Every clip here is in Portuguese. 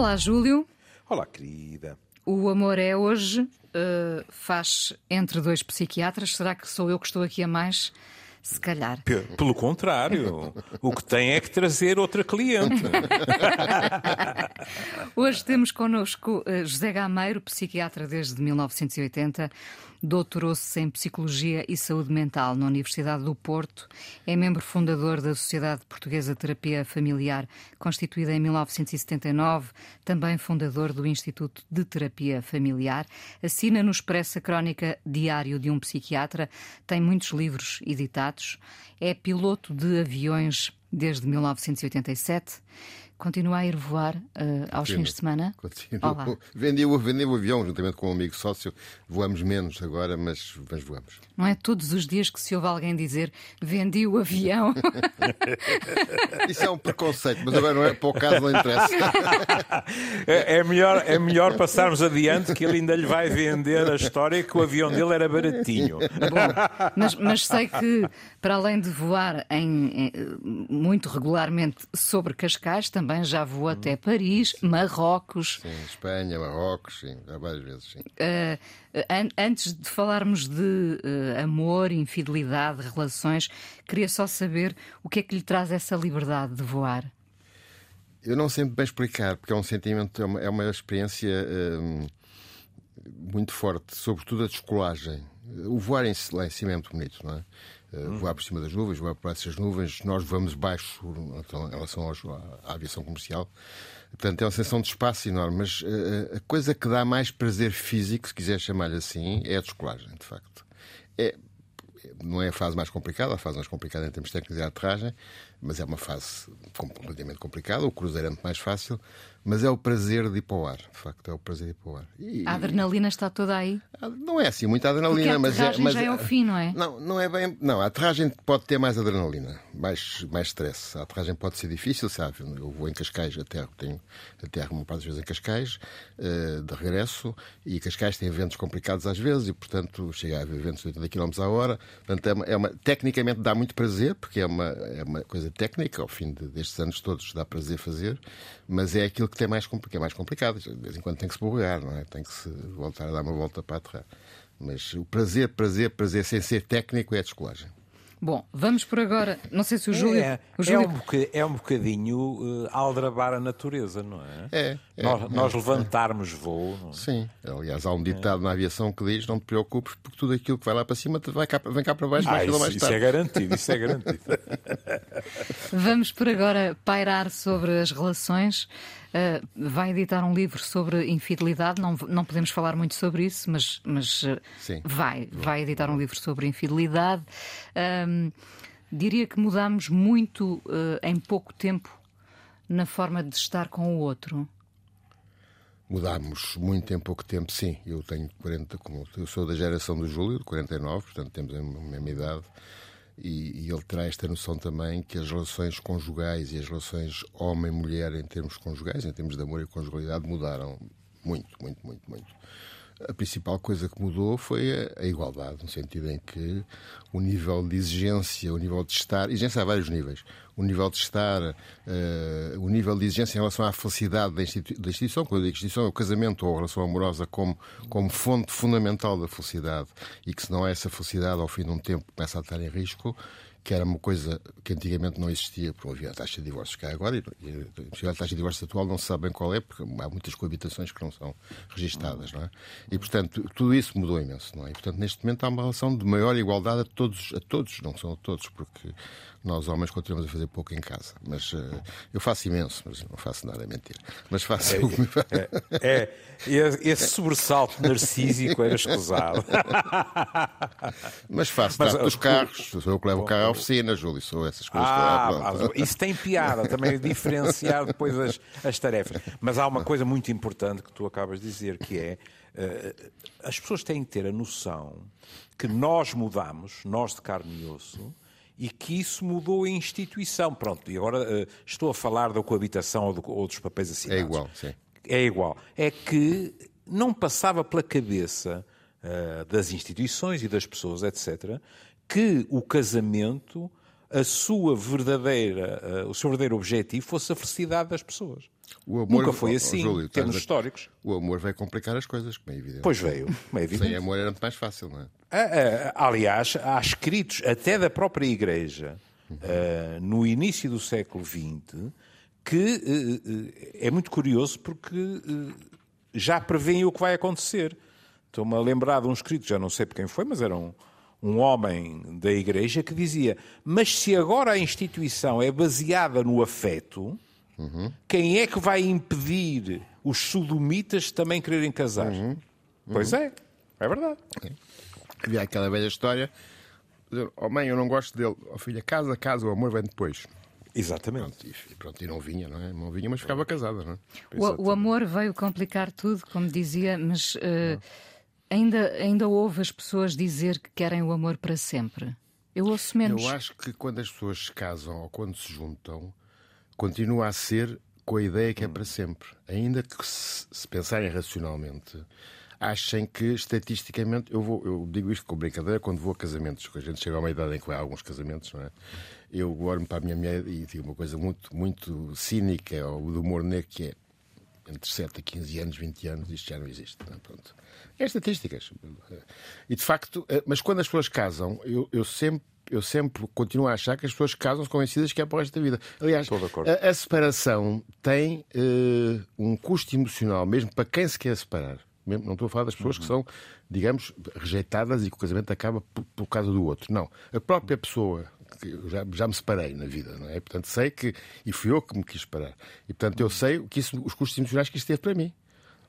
Olá, Júlio. Olá, querida. O amor é hoje, uh, faz entre dois psiquiatras. Será que sou eu que estou aqui a mais? Se calhar. P pelo contrário, o que tem é que trazer outra cliente. Hoje temos connosco uh, José Gameiro, psiquiatra desde 1980 doutorou-se em Psicologia e Saúde Mental na Universidade do Porto, é membro fundador da Sociedade Portuguesa de Terapia Familiar, constituída em 1979, também fundador do Instituto de Terapia Familiar, assina no Expresso a crónica Diário de um Psiquiatra, tem muitos livros editados, é piloto de aviões desde 1987 Continua a ir voar uh, aos fins de semana? Continuo. Vendi, o, vendi o avião juntamente com um amigo sócio. Voamos menos agora, mas, mas voamos. Não é todos os dias que se ouve alguém dizer vendi o avião. Isso é um preconceito, mas agora não é para o caso, não interessa. É, é, melhor, é melhor passarmos adiante que ele ainda lhe vai vender a história que o avião dele era baratinho. Bom, mas, mas sei que, para além de voar em, em, muito regularmente sobre Cascais, também também já voou uhum. até Paris, Marrocos. Sim, Espanha, Marrocos, sim, já várias vezes, sim. Uh, an antes de falarmos de uh, amor, infidelidade, relações, queria só saber o que é que lhe traz essa liberdade de voar. Eu não sei bem explicar, porque é um sentimento, é uma, é uma experiência uh, muito forte, sobretudo a descolagem. O voar em, cima é muito bonito, não é? Uh, voar por cima das nuvens, voar por essas nuvens, nós voamos baixo em relação aos, à, aviação comercial. Portanto, é uma sensação de espaço enorme, mas uh, a coisa que dá mais prazer físico, se quiser chamar-lhe assim, é a descolagem, de facto. É, não é a fase mais complicada, a fase mais complicada em termos técnicos é a aterragem, mas é uma fase completamente complicada. O cruzeiro é muito mais fácil, mas é o prazer de ir para o ar, de facto, é o prazer de ir para o ar. E, a adrenalina está toda aí? Não é assim muita adrenalina, mas é. Mas já é o fim, não é? Não, não é bem. Não, a aterragem pode ter mais adrenalina, mais, mais stress. A aterragem pode ser difícil, sabe? Eu vou em Cascais, aterro, tenho aterro uma parte das vezes em Cascais, uh, de regresso, e Cascais tem eventos complicados às vezes, e portanto chega a haver eventos de 80 km a hora. Portanto, é uma, é uma, tecnicamente dá muito prazer, porque é uma, é uma coisa técnica, ao fim de, destes anos todos dá prazer fazer, mas é aquilo que tem mais, que é mais complicado. De vez em quando tem que se borregar, não é? Tem que se voltar a dar uma volta para aterrar. Mas o prazer, prazer, prazer sem ser técnico é a descolagem. Bom, vamos por agora. Não sei se o Júlio. É, o Júlio... é, um, bocadinho, é um bocadinho uh, aldrabar a natureza, não é? É. é nós, é, nós levantarmos voo. É? Sim. Aliás, há um ditado na aviação que diz: não te preocupes, porque tudo aquilo que vai lá para cima vai cá, vem cá para baixo, ah, mais isso, mais tarde. Isso é garantido, isso é garantido. vamos por agora pairar sobre as relações. Uh, vai editar um livro sobre infidelidade. Não, não podemos falar muito sobre isso, mas, mas uh, vai, vai editar um livro sobre infidelidade. Uh, diria que mudamos muito em pouco tempo na forma de estar com o outro. Mudámos muito em pouco tempo, sim. Eu tenho 40, como eu sou da geração do Júlio, de 49, portanto temos a mesma idade. E, e, ele terá esta noção também que as relações conjugais e as relações homem-mulher em termos conjugais, em termos de amor e conjugalidade, mudaram muito, muito, muito, muito. A principal coisa que mudou foi a, igualdade, no sentido em que o nível de exigência, o nível de estar, exigência a vários níveis, o nível de estar, uh, o nível de exigência em relação à felicidade da, institu da instituição, quando a instituição é o casamento ou a relação amorosa como, como fonte fundamental da felicidade e que se não há essa felicidade ao fim de um tempo começa a estar em risco, que era uma coisa que antigamente não existia, porque havia a taxa de divórcios que há agora, e a taxa de divórcio atual não se sabe bem qual é, porque há muitas coabitações que não são registadas, não é? E, portanto, tudo isso mudou imenso, não é? E, portanto, neste momento há uma relação de maior igualdade a todos, a todos, não são a todos, porque nós homens continuamos a fazer pouco em casa. Mas uh, eu faço imenso, mas não faço nada, é mentira. Mas faço. É, é, é esse sobressalto narcísico era escusado. mas faço, mas, os carros, sou eu que levo o carro oficina, Júlio, sou essas coisas. Ah, isso tem piada, também diferenciar depois as, as tarefas. Mas há uma coisa muito importante que tu acabas de dizer, que é uh, as pessoas têm que ter a noção que nós mudamos, nós de carne e osso, e que isso mudou a instituição. Pronto, e agora uh, estou a falar da coabitação ou, do, ou, dos papéis assinados. É igual, sim. É igual. É que não passava pela cabeça uh, das instituições e das pessoas, etc., que o casamento, a sua verdadeira, uh, o seu verdadeiro objetivo fosse a felicidade das pessoas. Nunca foi assim, Júlio, termos históricos. O amor vai complicar as coisas, como é evidente. Pois veio, é evidente. Sem amor era muito mais fácil, não é? Ah, ah, aliás, há escritos até da própria Igreja, uhum. uh, no início do século XX, que uh, é muito curioso porque já prevêem o que vai acontecer. Estou-me a lembrar de um escrito, já não sei por quem foi, mas era um, um homem da Igreja que dizia: Mas se agora a instituição é baseada no afeto, uhum. quem é que vai impedir os sodomitas também quererem casar? Uhum. Uhum. Pois é, é verdade. Havia aquela velha história: Oh mãe, eu não gosto dele. Oh filha, casa, casa, o amor vem depois. Exatamente. Pronto, e, pronto, e não vinha, não é? Não vinha, mas ficava casada, não é? O, o amor veio complicar tudo, como dizia, mas. Uh, Ainda, ainda ouve as pessoas dizer que querem o amor para sempre? Eu ouço menos. Eu acho que quando as pessoas se casam ou quando se juntam, continua a ser com a ideia que é para sempre. Ainda que se, se pensarem racionalmente, achem que estatisticamente, eu, vou, eu digo isto com brincadeira quando vou a casamentos, que a gente chega a uma idade em que a alguns casamentos, não é? Eu olho para a minha mulher e digo uma coisa muito, muito cínica, ou do humor negro, que é entre 7 a 15 anos, 20 anos, isto já não existe. Não é? Pronto. É estatísticas. E de facto, eh, mas quando as pessoas casam, eu, eu sempre eu sempre continuo a achar que as pessoas casam-se convencidas que é para o resto da vida. Aliás, a, a, separação tem uh, um custo emocional, mesmo para quem se quer separar. Mesmo, não estou a falar das pessoas uhum. que são, digamos, rejeitadas e que o casamento acaba por, por causa do outro. Não. A própria pessoa, que já, já me separei na vida, não é? Portanto, sei que. E fui eu que me quis separar. E portanto, eu sei que isso, os custos emocionais que isto teve para mim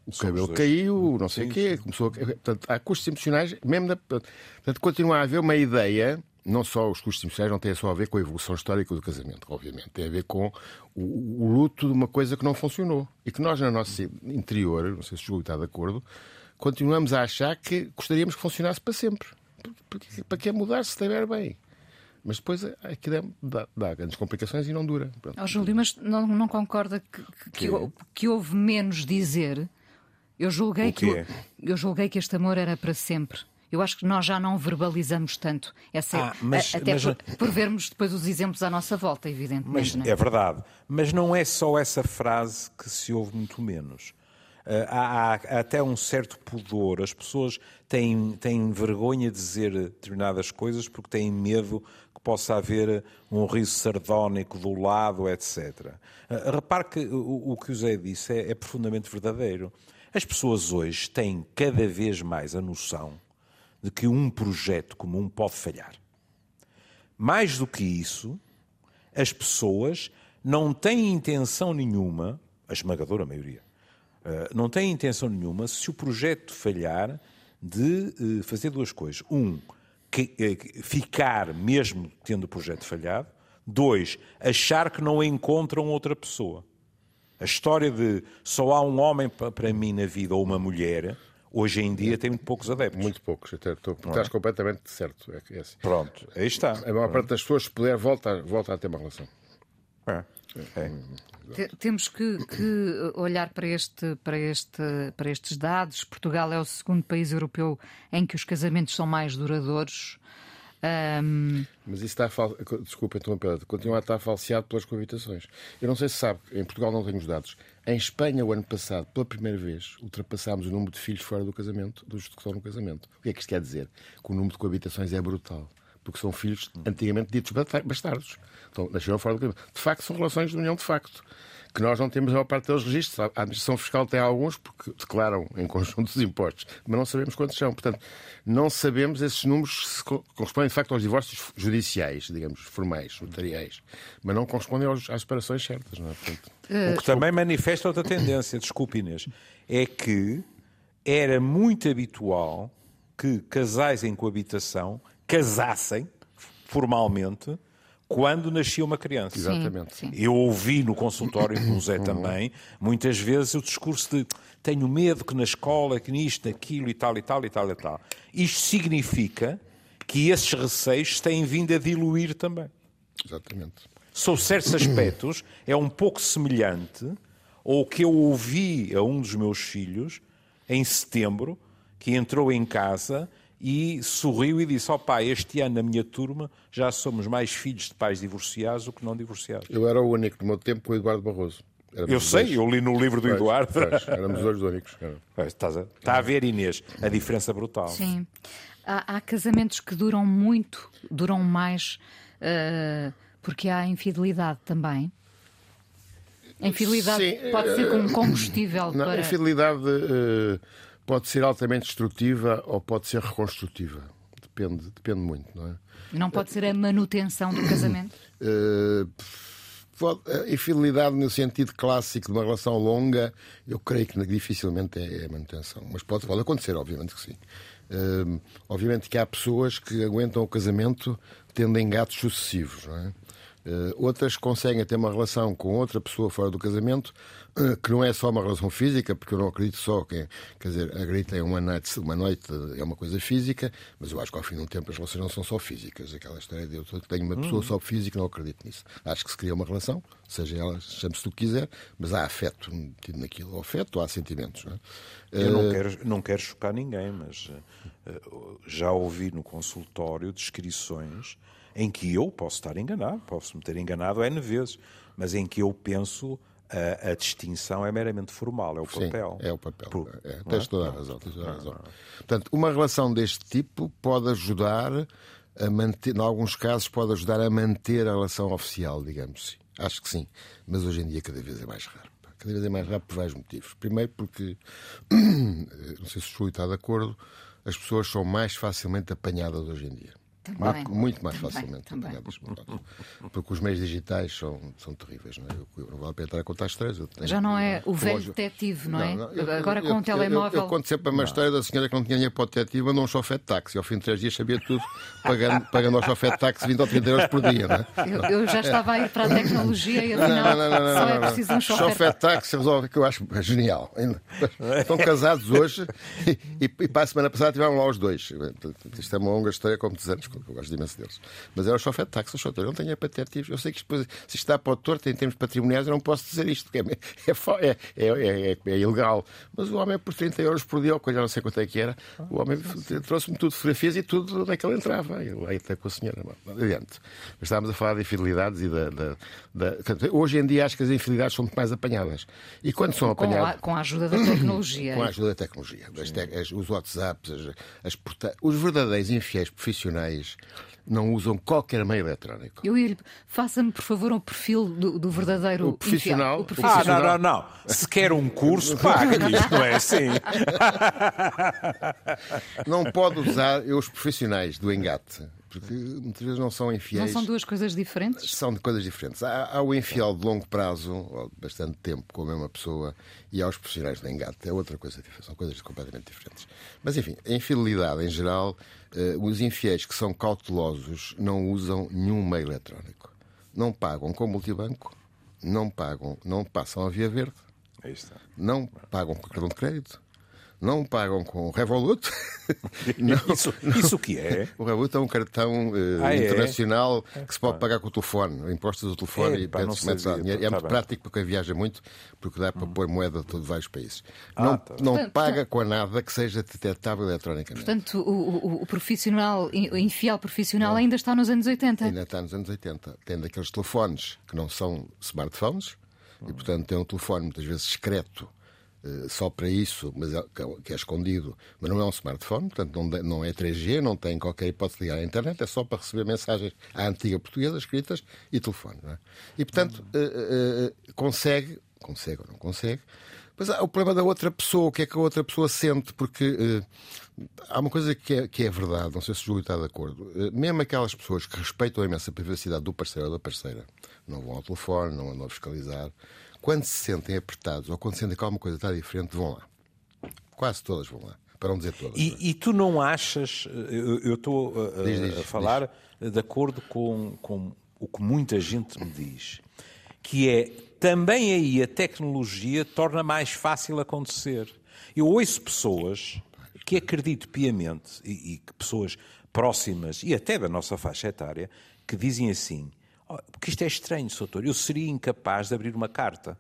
o cabelo caiu, não sei o quê, começou a... Portanto, há custos emocionais, mesmo da... Portanto, continua a haver uma ideia, não só os custos emocionais não têm só a ver com a evolução histórica do casamento, obviamente, tem a ver com o, o luto de uma coisa que não funcionou e que nós, no nosso interior, não sei se o Júlio está de acordo, continuamos a achar que gostaríamos que funcionasse para sempre. Para que mudar se estiver bem? Mas depois aquilo dá, dá, grandes complicações e não dura. Oh, Júlio, mas não, não concorda que, que, que, que houve menos dizer eu julguei, que, eu julguei que este amor era para sempre. Eu acho que nós já não verbalizamos tanto. Essa, ah, mas, até mas, por, por, vermos depois os exemplos à nossa volta, evidentemente. Mas, é? é? verdade. Mas não é só essa frase que se ouve muito menos. Uh, há, há, até um certo pudor. As pessoas têm, têm vergonha de dizer determinadas coisas porque têm medo que possa haver um riso sardónico do lado, etc. Uh, repare que o, o que o Zé disse é, é profundamente verdadeiro. As pessoas hoje têm cada vez mais a noção de que um projeto comum pode falhar. Mais do que isso, as pessoas não têm intenção nenhuma, a esmagadora maioria, eh, não têm intenção nenhuma, se o projeto falhar, de eh, fazer duas coisas. Um, eh, ficar mesmo tendo o projeto falhado. Dois, achar que não encontram outra pessoa. A história de só há um homem para mim na vida ou uma mulher, hoje em dia tem muito poucos adeptos. Muito poucos, até estou, estás é? completamente certo. É, é assim. Pronto, aí está. A maior parte das pessoas, se puder, volta, volta a ter uma relação. É. É. Temos que, que, olhar para, este, para, este, para estes dados. Portugal é o segundo país europeu em que os casamentos são mais duradouros. Um... Mas isso está fal... Desculpa interromper, continua a estar falseado pelas coabitações. Eu não sei se sabe, em Portugal não tenho os dados. Em Espanha, o ano passado, pela primeira vez, ultrapassámos o número de filhos fora do casamento, dos que estão no casamento. O que é que isto quer dizer? Que o número de coabitações é brutal. Porque são filhos antigamente ditos bastardos. Então, nasceram fora do casamento. De facto, são relações de união de facto que nós não temos a maior parte deles registros. A administração fiscal tem alguns porque declaram em conjunto os impostos, mas não sabemos quantos são. Portanto, não sabemos esses números se correspondem de facto aos divórcios judiciais, digamos, formais, notariais, mas não correspondem aos, às separações certas. Não é? Portanto, o que também manifesta outra tendência, desculpe Inês, é que era muito habitual que casais em coabitação casassem formalmente quando nascia uma criança. Exatamente. Sim, sim. Eu ouvi no consultório com o Zé uhum. também, muitas vezes, o discurso de tenho medo que na escola, que nisto, naquilo e tal e tal e tal e tal. Isto significa que esses receios têm vindo a diluir também. Exatamente. Sob certos aspectos, é um pouco semelhante ao que eu ouvi a um dos meus filhos em setembro, que entrou em casa e sorriu e disse: pai, este ano na minha turma já somos mais filhos de pais divorciados do que não divorciados. Eu era o único no meu tempo com o Eduardo Barroso. eu sei, dois. eu li no livro do pois, Eduardo. Pois, éramos os dois únicos. Está, a, está a ver, Inês, a diferença brutal. Sim. Há, há casamentos que duram muito, duram mais, uh, porque há infidelidade também. A infidelidade Sim, pode ser como combustível não, para. A infidelidade uh, pode ser altamente destrutiva ou pode ser reconstrutiva. Depende, depende muito, não é? Não pode ser a manutenção do casamento? Uh, a infidelidade no sentido clássico de uma relação longa, eu creio que dificilmente é a manutenção. Mas pode, pode acontecer, obviamente que sim. Uh, obviamente que há pessoas que aguentam o casamento tendo engates sucessivos, não é? Uh, outras conseguem ter uma relação com outra pessoa fora do casamento uh, que não é só uma relação física, porque eu não acredito só que, quer dizer, acredito em uma noite, uma noite é uma coisa física, mas eu acho que ao fim de um tempo as relações não são só físicas. Aquela história de eu tenho uma pessoa hum. só física, não acredito nisso. Acho que se cria uma relação, seja ela, chame-se tu quiser, mas há afeto metido naquilo, ou afeto, ou há sentimentos. Não é? Eu não uh, quero, não quero chocar ninguém, mas já ouvi no consultório descrições em que eu posso estar enganado, posso me ter enganado N vezes, mas em que eu penso a, a distinção é meramente formal, é o papel. Sim, é o papel. Por, é, é, tens toda a razão. Tens toda a razão. Portanto, uma relação deste tipo pode ajudar a manter, em alguns casos, pode ajudar a manter a relação oficial, digamos assim. Acho que sim. Mas hoje em dia cada vez é mais raro. Cada vez é mais raro por vários motivos. Primeiro porque, não sei se o Júlio está de acordo, as pessoas são mais facilmente apanhadas hoje em dia. Também. Muito mais também, facilmente também. Porque os meios digitais são, são terríveis, não é? Eu, eu não entrar a contar histórias. Tenho, Já não é o velho detetive, não, é? Não, não, eu, Agora com o telemóvel. Eu, conto sempre uma história da senhora que não tinha dinheiro para o detetive, mandou um chofé de táxi. Ao fim de três dias sabia tudo, pagando, pagando ao chofé de táxi 20 ou 30 euros por dia, não é? Eu, já estava a ir para a tecnologia e afinal não, não, não, só é preciso um chofé. Chofé de táxi resolve que eu acho genial. Estão casados hoje e, e, e para a semana passada tiveram lá os dois. Isto é uma longa história, como dizemos eu gosto imenso deles. Mas era o chofé de táxi, o eu não tenho patetives. Eu sei que depois, se está para o torto em termos patrimoniais, eu não posso dizer isto, porque é, é, é, é, ilegal. Mas o homem, por 30 euros por dia, ou coisa, não sei quanto é que era, o homem trouxe-me tudo, fotografias e tudo onde é que ele entrava. E lá até com a senhora. Adiante. Mas estávamos a falar de infidelidades e da, Hoje em dia acho que as infidelidades são muito mais apanhadas. E quando são apanhadas. Com a, ajuda da tecnologia. com a ajuda da tecnologia. Os WhatsApps, os verdadeiros infiéis profissionais não usam qualquer meio eletrónico. Eu ia faça-me, por favor, um perfil do, do verdadeiro o profissional, o profissional. Ah, não, não, não. Se quer um curso, paga isto, não é assim. Não pode usar os profissionais do engate porque muitas vezes não são infiéis. Não são duas coisas diferentes? São coisas diferentes. Há, há o infiel de longo prazo, bastante tempo com a mesma pessoa, e há os profissionais de engate. É outra coisa diferente. São coisas completamente diferentes. Mas, enfim, a infidelidade, em geral, uh, os infiéis que são cautelosos não usam nenhum meio eletrónico. Não pagam com multibanco, não pagam, não passam a via verde, não pagam com cartão de crédito, não pagam com o Revolut. não, isso, isso o que é? O Revolut é um cartão uh, ah, é? internacional é? que se pode pagar com o telefone, impostos do telefone é, e pá, metes lá dinheiro. É muito tá prático para quem viaja muito, porque dá para hum. pôr moeda de todos vários países. Ah, não, tá. não portanto, paga com nada que seja detectável eletronicamente. Portanto, o, o, o profissional, o infiel profissional, não. ainda está nos anos 80. Ainda está nos anos 80. Tem daqueles telefones que não são smartphones, hum. e portanto tem um telefone muitas vezes discreto eh, só para isso, mas é, que é escondido, mas não é um smartphone, portanto não, não é 3G, não tem qualquer hipótese de ligar à internet, é só para receber mensagens à antiga portuguesa escritas e telefone. É? E portanto uh, uh, consegue, consegue ou não consegue, mas há o problema da outra pessoa, o que é que a outra pessoa sente, porque há uma coisa que é, que é verdade, não sei se o Júlio está de acordo, mesmo aquelas pessoas que respeitam a imensa privacidade do parceiro ou da parceira, não vão ao telefone, não andam a fiscalizar quando se sentem apertados ou quando sentem que alguma coisa está diferente, vão lá. Quase todas vão lá. Para não dizer todas. E, e tu não achas, eu estou a, diz, diz, a, falar diz. de acordo com, com o que muita gente me diz, que é também aí a tecnologia torna mais fácil acontecer. Eu ouço pessoas que acredito piamente, e, e pessoas próximas e até da nossa faixa etária, que dizem assim: porque isto é estranho, Soutor. Eu seria incapaz de abrir uma carta.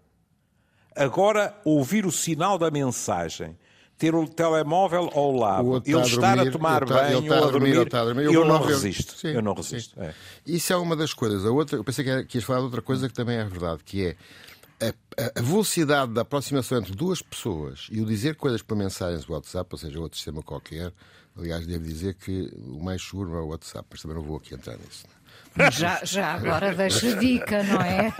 Agora, ouvir o sinal da mensagem, ter o telemóvel ao lado, ele estar a, tomar banho ou a dormir, eu, eu, não resisto. Sim, eu não resisto. É. Isso é uma das coisas. A outra, eu pensei que, era, que ias falar de outra coisa que também é verdade, que é a, a, velocidade da aproximação entre duas pessoas e o dizer coisas por mensagens do WhatsApp, ou seja, outro sistema qualquer, aliás, devo dizer que o mais seguro é o WhatsApp, mas também não vou aqui entrar nisso. Já, já agora deixa dica, não é?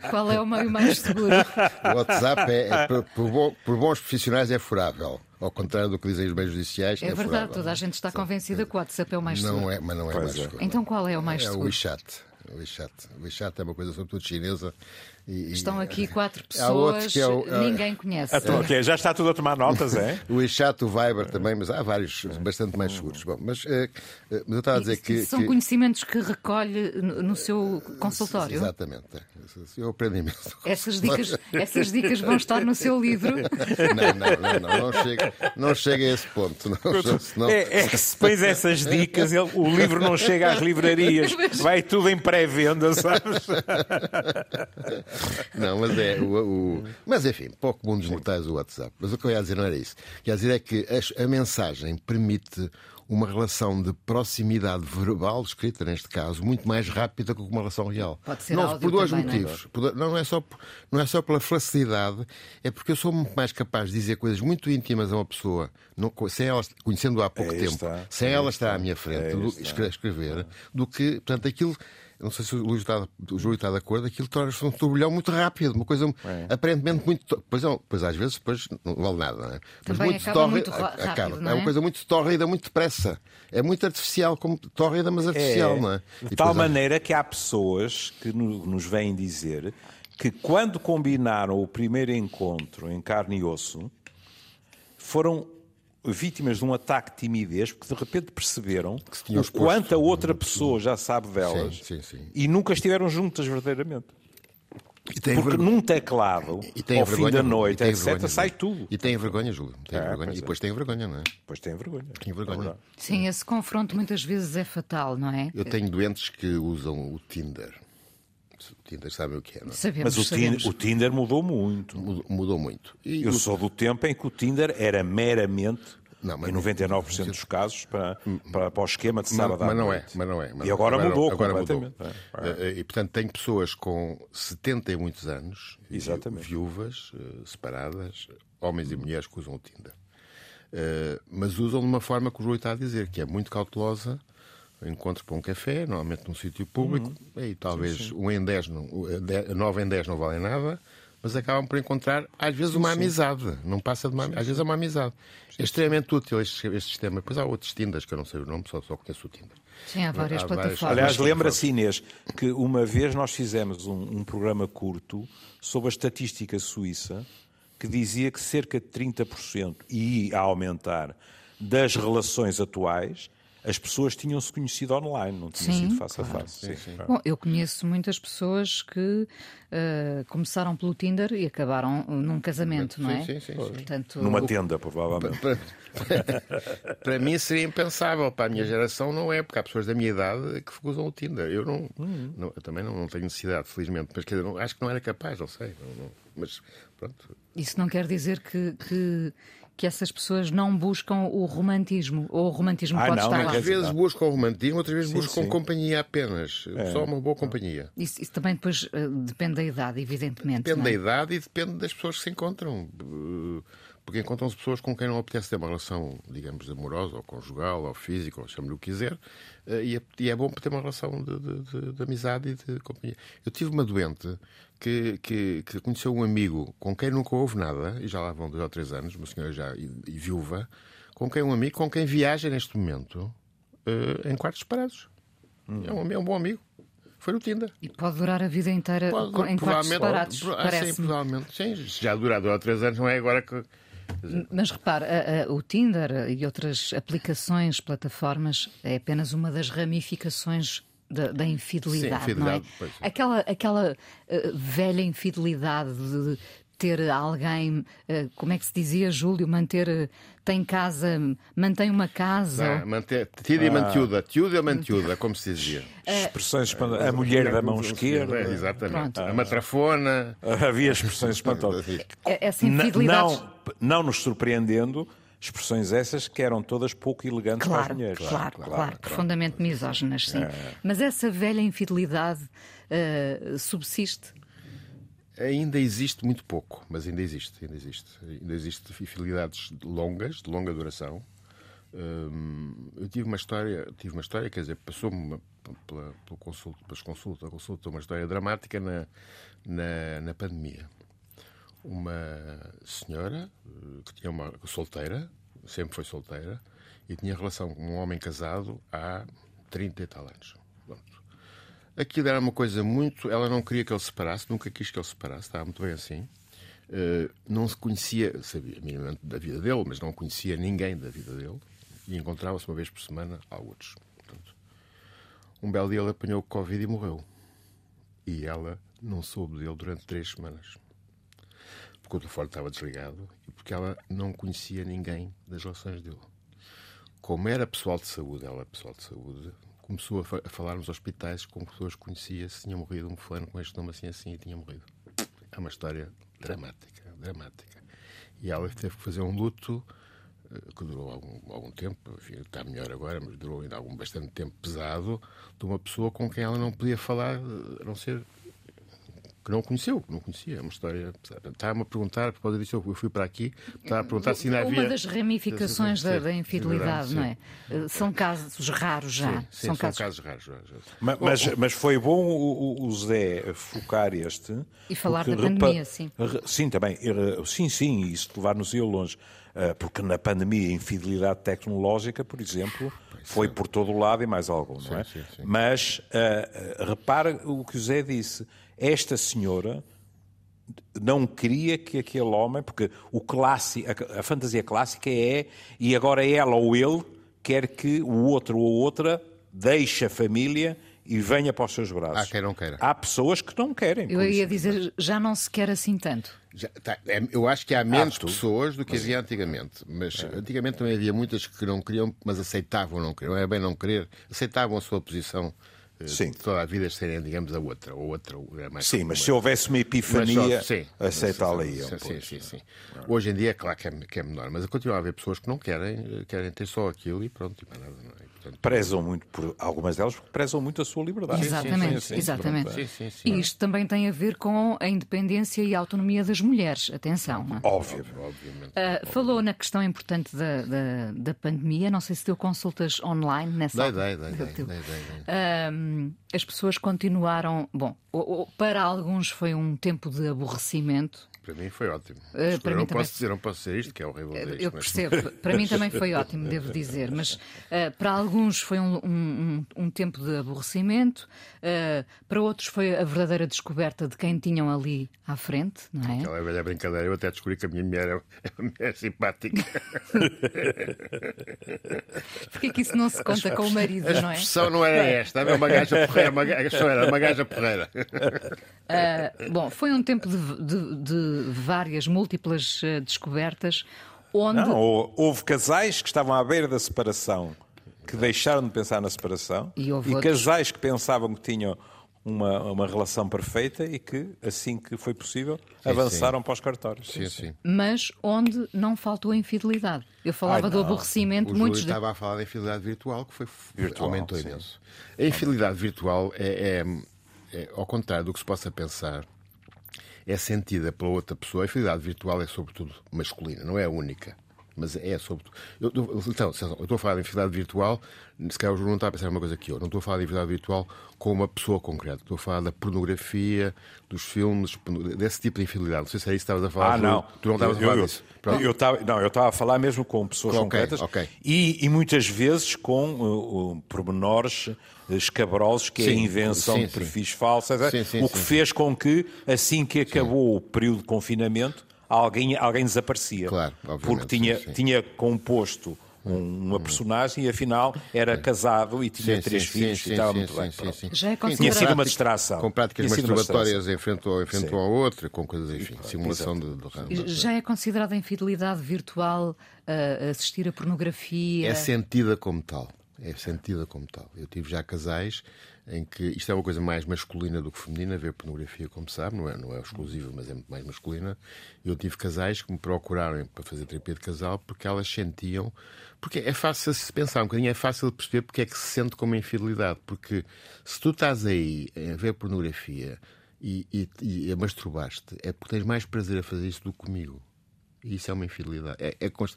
Qual é o meio mais seguro? O WhatsApp, é, é por, por, bons profissionais, é furável. Ao contrário do que dizem os meios judiciais. É, é verdade, furável. toda a gente está convencida que o WhatsApp é o mais não seguro. É, mas não é pois mais é. seguro. Então qual é o mais é seguro? o WeChat. O WeChat. O WeChat é uma coisa sobretudo chinesa. E, Estão aqui quatro pessoas, que é o- é- ninguém conhece. Então, ok, já está tudo a tomar notas, é? O WeChat, o Viber também, mas há vários bastante mais seguros. Bom, mas, eh, eh, mas eu estava a dizer que. São que- conhecimentos que recolhe no seu consultório. Exatamente. é. Eu aprendi imenso. Essas dicas, essas dicas vão estar no seu livro. Não, não, não, não, não chega, não chega a esse ponto. Não, senão- É, é que se pões essas dicas, ele- o livro não chega às livrarias, vai tudo em pré-venda, sabes? Não, mas é. O, o- Mas enfim, pouco mundo dos mortais o WhatsApp. Mas o que eu ia dizer não era isso. O que eu ia dizer é que as- a mensagem permite uma relação de proximidade verbal, escrita neste caso, muito mais rápida que uma relação real. Pode ser não, por dois também, não é? motivos. Não, é só, não é só pela facilidade, é porque eu sou muito mais capaz de dizer coisas muito íntimas a uma pessoa, não, sem ela, conhecendo-a há pouco Aí tempo, está. sem Aí ela estar à minha frente, Aí do- escrever, do que, portanto, aquilo. Não sei se o Luís está, o Júlio está de acordo, aquilo torna-se um turbilhão muito rápido, uma coisa É. aparentemente muito. to- Pois, não, pois às vezes depois não vale nada, não é? Mas Também muito ra- a- acaba. rápido, não é é? uma coisa muito tórrida, muito depressa. É muito artificial, como tórrida, mas artificial, não é? E De tal depois maneira que há pessoas que no- nos vêm dizer que quando combinaram o primeiro encontro em carne e osso, foram vítimas de um ataque de timidez, porque de repente perceberam o quanto a outra pessoa já sabe delas Sim, sim, sim. e nunca estiveram juntas verdadeiramente. E tem Porque vergonha- num teclado, e tem ao fim vergonha, da Júlio, e noite, etc., vergonha, sai tudo. E tem vergonha, Júlio. Tem É, vergonha. pois E é. depois tem vergonha, não é? Depois tem vergonha. Tem vergonha. É. Sim, esse confronto muitas vezes é fatal, não é? Eu tenho doentes que usam o Tinder. O Tinder sabe o que é, não é? Sabemos, Mas o sabemos. O Tinder mudou muito. Mudou, mudou muito. E Eu o- sou do tempo em que o Tinder era meramente, Não, mas- em 99% dos casos, para, para, para o esquema de sábado mas, à mas não é, mas não é. mas E agora mudou agora completamente. mudou. É, é. Eh, E portanto tem pessoas com 70 e muitos anos, Exatamente. viúvas, eh, separadas, homens e mulheres que usam o Tinder. Eh, Mas usam de uma forma que o Júlio está a dizer, que é muito cautelosa. Encontro para um café, normalmente num sítio público, Uhum. e talvez um em 10, não, de- nove em 10 não valem nada, mas acabam por encontrar, às vezes, uma amizade. Não passa de uma Às vezes é uma amizade. É extremamente útil este, este sistema. Depois há outros Tinders que eu não sei o nome, só, só conheço o Tinder. Sim, há várias Há várias- plataformas. Aliás, Mas- lembra-se, Inês, que uma vez nós fizemos um, um programa curto sobre a estatística suíça que dizia que cerca de 30% e a aumentar das relações atuais as pessoas tinham-se conhecido online, não tinham Sim, sido face a face. Sim. Bom, eu conheço muitas pessoas que eh, começaram pelo Tinder e acabaram num casamento, não é? Sim, sim, sim, sim. Portanto, Numa tenda, provavelmente. Para, para mim seria impensável, para a minha geração não é, porque há pessoas da minha idade que usam o Tinder. Eu não, não- eu também não, não tenho necessidade, felizmente, mas quer dizer, não- acho que não era capaz, não sei. não- não- mas pronto. isso não quer dizer que, que, que essas pessoas não buscam o romantismo, ou o romantismo Ah, pode não, estar não lá. Às vezes buscam romantismo, outras vezes Sim, buscam sim. companhia apenas. Só uma boa companhia. Isso, isso também depois eh, depende da idade, evidentemente. Depende não da é? idade e depende das pessoas que se encontram. Uh, Porque encontram-se pessoas com quem não apetece ter uma relação, digamos, amorosa, ou conjugal, ou física, ou chame-lhe o que quiser, uh, e é, e é bom ter uma relação de, de- de- de amizade e de companhia. Eu tive uma doente que, que, que conheceu um amigo com quem nunca houve nada, e já lá vão dois ou três anos, uma senhora já e, e viúva, com quem um amigo com quem viaja neste momento uh, em quartos separados. É, um, é um bom amigo. Foi no Tinder. E pode durar a vida inteira Pode, em quartos separados, pro- ah, sim, parece-me. provavelmente. Sim, se já dura dois ou três anos, não é agora que. Mas repare, a- a- o Tinder e outras aplicações, plataformas, é apenas uma das ramificações da, da infidelidade, Sim, não é? infidelidade, pois é. Aquela, aquela eh, velha infidelidade de ter alguém, eh, como é que se dizia, Júlio, manter, eh, tem casa, mantém uma casa. Manter, tida e mantiúda. Tiúda e mantiúda, como se dizia. Expressões espantosas. A mulher da mão esquerda. É, exatamente. Pronto. A matrafona. Havia expressões espantosas. É- Essa infidelidade. Não, não nos surpreendendo expressões essas que eram todas pouco elegantes claro, para as mulheres. Claro, claro, claro, claro profundamente misóginas, sim. É. Mas essa velha infidelidade uh, subsiste? Ainda existe muito pouco, mas ainda existe, ainda existe. Ainda existe infidelidades longas, de longa duração. Hum, eu tive uma história, tive uma história, quer dizer, passou-me pela, pela consulta, pelas consultas, consulta, uma história dramática na, na, na pandemia uma senhora eh, que tinha uma solteira, sempre foi solteira, e tinha relação com um homem casado há 30 e tal anos. Aquilo era uma coisa muito. Ela não queria que ele se separasse, nunca quis que ele se separasse, estava muito bem assim. Uh, não se conhecia, sabia minimamente da vida dele, mas não conhecia ninguém da vida dele e encontrava-se uma vez por semana a outros. Portanto, um belo dia ele apanhou Covid e morreu. E ela não soube dele durante três semanas porque o telefone estava desligado e porque ela não conhecia ninguém das relações dele. Como era pessoal de saúde, ela era pessoal de saúde, começou a, fa a falar nos hospitais com pessoas que conhecia se tinha morrido um fulano com este nome assim assim e tinha morrido. É uma história dramática, dramática. E ela teve que fazer um luto eh, que durou algum, algum tempo, enfim, está melhor agora, mas durou ainda algum bastante tempo pesado, de uma pessoa com quem ela não podia falar, a não ser que não conheceu, que não conhecia. É uma história. Estava-me a perguntar, por causa disso, eu fui para aqui, estava a perguntar se ainda havia. Uma das ramificações da, da infidelidade, não é? São casos raros já. Sim, sim são, casos... casos, raros. Já, já. Mas, mas, mas, foi bom o, o Zé focar este. E falar da pandemia, sim. Sim, também. Sim, sim, isso levar-nos ia longe. Eh, porque na pandemia a infidelidade tecnológica, por exemplo, foi por todo o lado e mais algum, não é? Sim, sim. Mas uh, repara o que o Zé disse esta senhora não queria que aquele homem, porque o a, a fantasia clássica é e agora ela ou ele quer que o outro ou outra deixe a família e venha para os seus braços. Há quem não queira. Há pessoas que não querem. Eu ia dizer, já não se quer assim tanto. Já, tá, é, eu acho que há menos ah, pessoas do que mas... havia antigamente. Mas é. antigamente também havia muitas que não queriam, mas aceitavam não querer. Não é bem não querer, aceitavam a sua posição Sim. toda a vida serem, digamos, a outra. Ou outra é mais sim, mas se houvesse uma epifania, aceitá-la aí. Sim, sim, sim, Hoje em dia, é claro que é, que é menor, mas continua a haver pessoas que não querem, querem ter só aquilo e pronto, e mais nada. Não é? Portanto, prezam muito, por algumas delas, porque prezam muito a sua liberdade. Exatamente, sim, sim, exatamente. Sim, e isto também tem a ver com a independência e a autonomia das mulheres. Atenção. É? Óbvio. Obviamente. Uh, falou na questão importante da, da, da, pandemia. Não sei se deu consultas online nessa. Dei, dei, dei. dei, dei, uh, as pessoas continuaram. Bom, para alguns foi um tempo de aborrecimento para mim foi ótimo. Uh, para eu não posso dizer, não posso dizer isto, que é horrível dizer Eu percebo. Mas... Para mim também foi ótimo, devo dizer. Mas uh, para alguns foi um, um, um, tempo de aborrecimento, uh, para outros foi a verdadeira descoberta de quem tinham ali à frente, não é? Aquela velha brincadeira, eu até descobri que a minha mulher é uma mulher simpática. Porquê que isso não se conta com o marido, não é? A expressão não era esta, era uma gaja porreira, a questão era uma gaja porreira. bom, foi um tempo de, de, de várias, múltiplas uh, descobertas. Onde... Não, houve casais que estavam à beira da separação que deixaram de pensar na separação e, e casais que pensavam que tinham uma, uma relação perfeita e que, assim que foi possível, sim, avançaram sim. para os cartórios. Sim, sim. Mas onde não faltou a infidelidade. Eu falava Ai, do aborrecimento. O muitos de... estava a falar da infidelidade virtual, que foi virtual, aumentou imenso. A infidelidade virtual é, é, é, ao contrário do que se possa pensar, é sentida pela outra pessoa. A infidelidade virtual é sobretudo masculina, não é a única. Mas é sobretudo. Eu, então, eu estou a falar de infidelidade virtual, se calhar o João não está a pensar uma coisa que eu. Não estou a falar de infidelidade virtual com uma pessoa concreta. Estou a falar da pornografia, dos filmes, desse tipo de infidelidade. Não sei se é isso que estavas a falar. Ah, não. Tu não estavas a falar eu, disso. Eu, eu, estava, não, eu estava a falar mesmo com pessoas okay, concretas okay. E, e, muitas vezes com uh, uh, pormenores escabrosos, que sim, é a invenção sim, de perfis sim. falsos, sim, o que fez com que, assim que acabou o período de confinamento, alguém, alguém desaparecia. Claro, porque tinha, tinha composto uma personagem e afinal era casado e tinha sim, três sim, filhos sim, e estava muito bem. Já é tinha sido uma distração. Com práticas masturbatórias em frente, ao, em frente ao outro, com coisas, enfim, simulação de, de, Já é considerada infidelidade virtual uh, assistir a pornografia? É sentida como tal é sentida como tal. Eu tive já casais em que isto é uma coisa mais masculina do que feminina, ver pornografia, como sabe, não é, não é exclusiva, mas é muito mais masculina. Eu tive casais que me procuraram para fazer terapia de casal porque elas sentiam. Porque é fácil se pensar um bocadinho, é fácil de perceber porque é que se sente como infidelidade. Porque se tu estás aí a ver pornografia e, e, e a masturbar-te, é porque tens mais prazer a fazer isso do que comigo. E isso é uma infidelidade. É, é const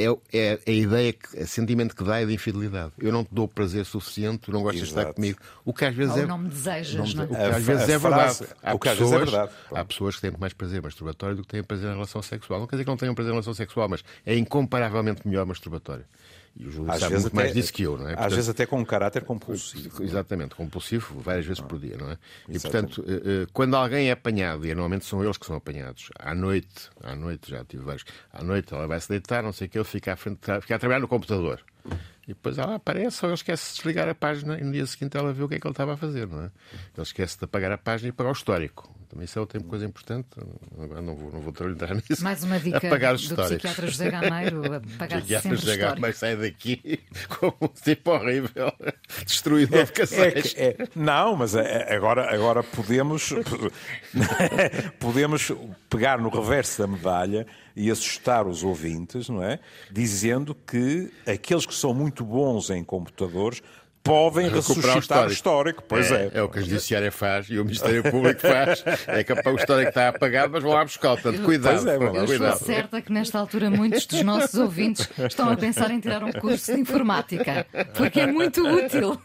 é, é a ideia, que, o sentimento que dá é de infidelidade. Eu não te dou prazer suficiente, tu não gostas Exato. de estar comigo. O que às vezes Ou é. não me desejas, não, não é? O que às vezes é verdade. Há pessoas, é verdade. Há pessoas que têm mais prazer masturbatório do que têm prazer em relação sexual. Não quer dizer que não tenham prazer em relação sexual, mas é incomparavelmente melhor masturbatório. E o Júlio às sabe muito até, mais disso que eu, não é? Portanto, às vezes até com um caráter compulsivo. Exatamente, compulsivo várias vezes por dia, não é? E, portanto, eh, eh, quando alguém é apanhado, e normalmente são eles que são apanhados, à noite, à noite, já tive vários, à noite ela vai se deitar, não sei o que, ele fica, à frente, fica a trabalhar no computador. E depois ela aparece, ou ele esquece de desligar a página e no dia seguinte ela vê o que é que ele estava a fazer, não é? Ele esquece de apagar a página e apagar o histórico. Também isso é outra coisa importante. Agora não vou, não vou entrar nisso. Mais uma dica apagar os do psiquiatra José Gameiro, apagar sempre José Gameiro sai daqui como um tipo horrível, destruidor é, de casais. É, é, não, mas é, agora, agora podemos, podemos pegar no reverso da medalha e assustar os ouvintes, não é? Dizendo que aqueles que são muito bons em computadores podem ressuscitar o histórico. o histórico. Pois é, é. É o que a Judiciária faz e o Ministério Público faz. É que o histórico está apagado, mas vão lá buscar. Portanto, cuidado. É, eu cuidado. estou certa que nesta altura muitos dos nossos ouvintes estão a pensar em tirar um curso de informática, porque é muito útil.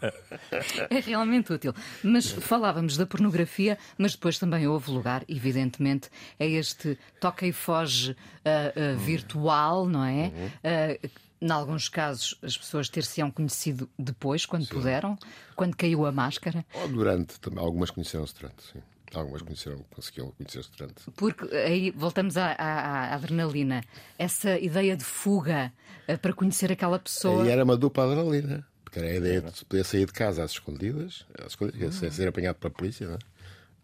É realmente útil. Mas falávamos da pornografia, mas depois também houve lugar, evidentemente, a este toca e foge uh, uh, virtual, não é? Uh, em alguns casos, as pessoas ter-se-ão conhecido depois, quando sim. puderam, quando caiu a máscara? Ou durante, também. Algumas conheceram-se durante, sim. Algumas conheceram, conseguiam conhecer-se durante. Porque aí voltamos à, à, à, adrenalina. Essa ideia de fuga uh, para conhecer aquela pessoa. E era uma dupla adrenalina. Porque era a ideia de poder sair de casa às escondidas, às escondidas sem ser apanhado pela polícia, não é?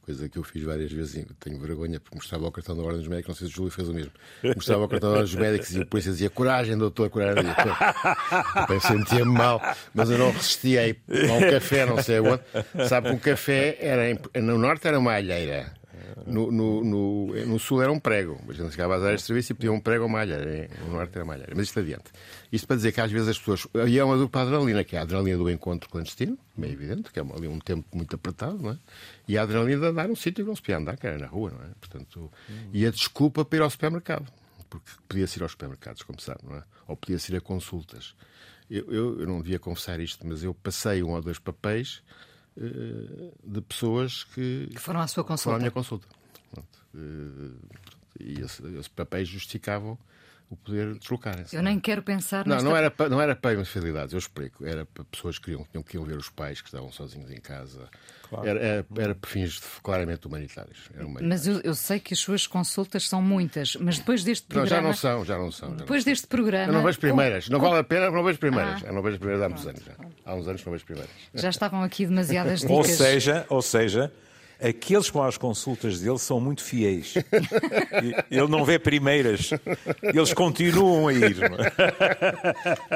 Coisa que eu fiz várias vezes. Tenho vergonha porque mostrava o cartão da Ordem dos Médicos, não sei se o Júlio fez o mesmo. Mostrava o cartão da Ordem dos Médicos e o polícia dizia coragem, doutor, coragem. Eu sentia-me mal, mas eu não resistia a um café, não sei onde. Sabe que um café era no norte era uma alheira. No, no, no, no, sul era um prego. A gente chegava às áreas de serviço e pedia um prego ou malha. No norte era malha. Mas isto adiante. Isto para dizer que às vezes as pessoas. E é uma dupla adrenalina, que é a adrenalina do encontro clandestino, bem evidente, que é ali um tempo muito apertado, não é? E a adrenalina de andar num sítio que não se podia andar, que era na rua, não é? Portanto, E a desculpa para ir ao supermercado. Porque podia-se ir aos supermercados, como sabe, não é? Ou podia-se ir a consultas. Eu, eu, eu, não devia confessar isto, mas eu passei um ou dois papéis de pessoas que, que foram à sua consulta. Foram à minha consulta. Uh, e esses esse papéis justificavam o poder deslocarem-se. Eu nem quero pensar Não, nesta... não, era para, não era para infidelidades, eu explico. Era para pessoas que queriam, tinham que ir ver os pais que estavam sozinhos em casa. Claro. Era, era, era para fins claramente humanitários. humanitários. Mas eu, eu, sei que as suas consultas são muitas, mas depois deste programa. Não, já não são, já não são. Já depois não deste programa. Eu não vejo primeiras. Não vale a pena, não vejo primeiras. Ah. Eu não vejo primeiras há muitos anos. Já. Há uns anos não vejo primeiras. Já estavam aqui demasiadas dicas. Ou seja, ou seja aqueles com as consultas dele são muito fiéis. Ele não vê primeiras. Eles continuam a ir.